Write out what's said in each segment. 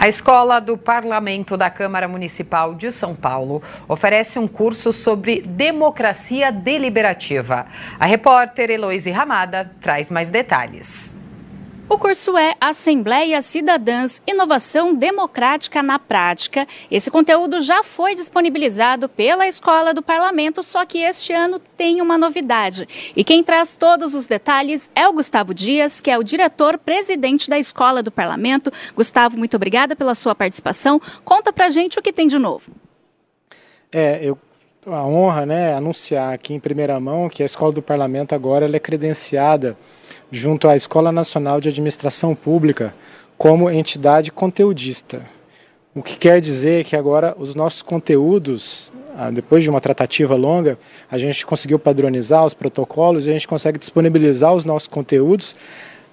A Escola do Parlamento da Câmara Municipal de São Paulo oferece um curso sobre democracia deliberativa. A repórter Heloise Ramada traz mais detalhes. O curso é Assembleia Cidadãs Inovação Democrática na Prática. Esse conteúdo já foi disponibilizado pela Escola do Parlamento, só que este ano tem uma novidade. E quem traz todos os detalhes é o Gustavo Dias, que é o diretor-presidente da Escola do Parlamento. Gustavo, muito obrigada pela sua participação. Conta pra gente o que tem de novo. É, eu a honra, né, anunciar aqui em primeira mão que a Escola do Parlamento agora é credenciada junto à Escola Nacional de Administração Pública como entidade conteudista. O que quer dizer que agora os nossos conteúdos, ah, depois de uma tratativa longa, a gente conseguiu padronizar os protocolos e a gente consegue disponibilizar os nossos conteúdos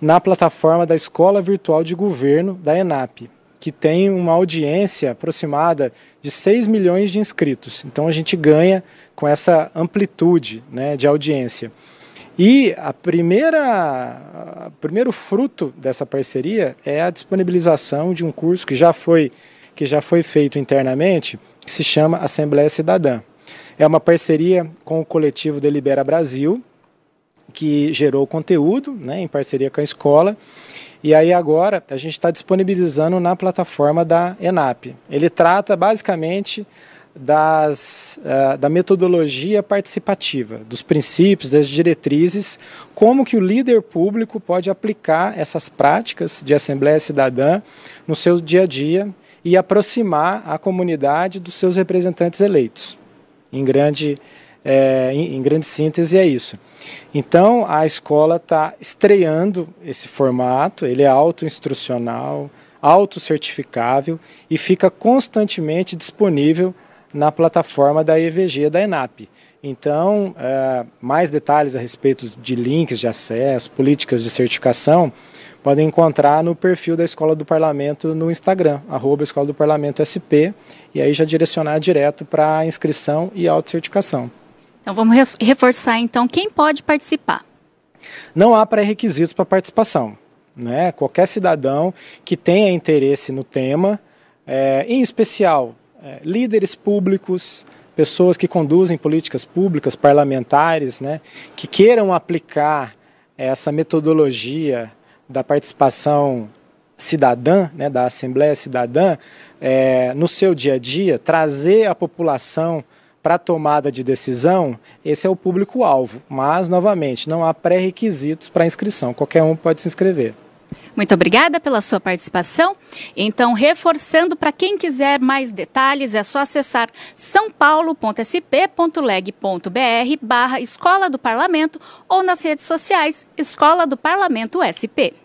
na plataforma da Escola Virtual de Governo da ENAP, que tem uma audiência aproximada de 6 milhões de inscritos. Então a gente ganha com essa amplitude né, de audiência. E a primeira, o primeiro fruto dessa parceria é a disponibilização de um curso que já foi, que já foi feito internamente, que se chama Assembleia Cidadã. É uma parceria com o coletivo Delibera Brasil, que gerou conteúdo né, em parceria com a escola. E aí agora a gente está disponibilizando na plataforma da ENAP. Ele trata basicamente das, uh, da metodologia participativa, dos princípios, das diretrizes, como que o líder público pode aplicar essas práticas de Assembleia Cidadã no seu dia a dia e aproximar a comunidade dos seus representantes eleitos. Em grande, é, em, em grande síntese é isso. Então a escola está estreando esse formato, ele é auto-instrucional, auto-certificável e fica constantemente disponível na plataforma da EVG da ENAP. Então, é, mais detalhes a respeito de links de acesso, políticas de certificação, podem encontrar no perfil da Escola do Parlamento no Instagram, arroba Escola do Parlamento SP, e aí já direcionar direto para inscrição e autocertificação. Então vamos reforçar então quem pode participar. Não há pré-requisitos para participação. Né? Qualquer cidadão que tenha interesse no tema, é, em especial é, líderes públicos, pessoas que conduzem políticas públicas, parlamentares, né, que queiram aplicar essa metodologia da participação cidadã, né, da Assembleia Cidadã, é, no seu dia a dia, trazer a população para a tomada de decisão, esse é o público-alvo. Mas, novamente, não há pré-requisitos para inscrição, qualquer um pode se inscrever. Muito obrigada pela sua participação. Então, reforçando para quem quiser mais detalhes, é só acessar sãopaulo.sp.leg.br barra Escola do Parlamento ou nas redes sociais Escola do Parlamento SP.